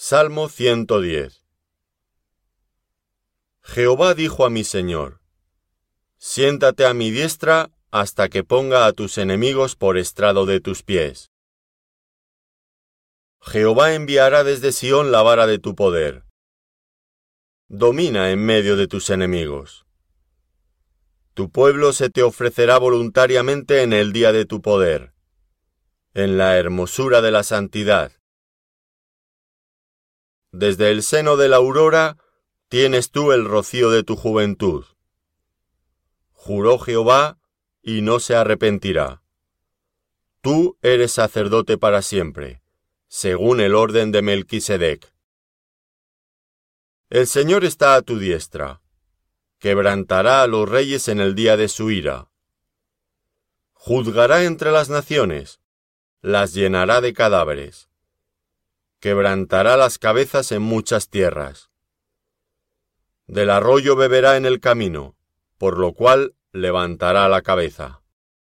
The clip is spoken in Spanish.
Salmo 110 Jehová dijo a mi Señor, Siéntate a mi diestra hasta que ponga a tus enemigos por estrado de tus pies. Jehová enviará desde Sión la vara de tu poder. Domina en medio de tus enemigos. Tu pueblo se te ofrecerá voluntariamente en el día de tu poder, en la hermosura de la santidad desde el seno de la aurora tienes tú el rocío de tu juventud. Juró Jehová y no se arrepentirá. Tú eres sacerdote para siempre, según el orden de Melquisedec. El Señor está a tu diestra, quebrantará a los reyes en el día de su ira. Juzgará entre las naciones, las llenará de cadáveres quebrantará las cabezas en muchas tierras. Del arroyo beberá en el camino, por lo cual levantará la cabeza.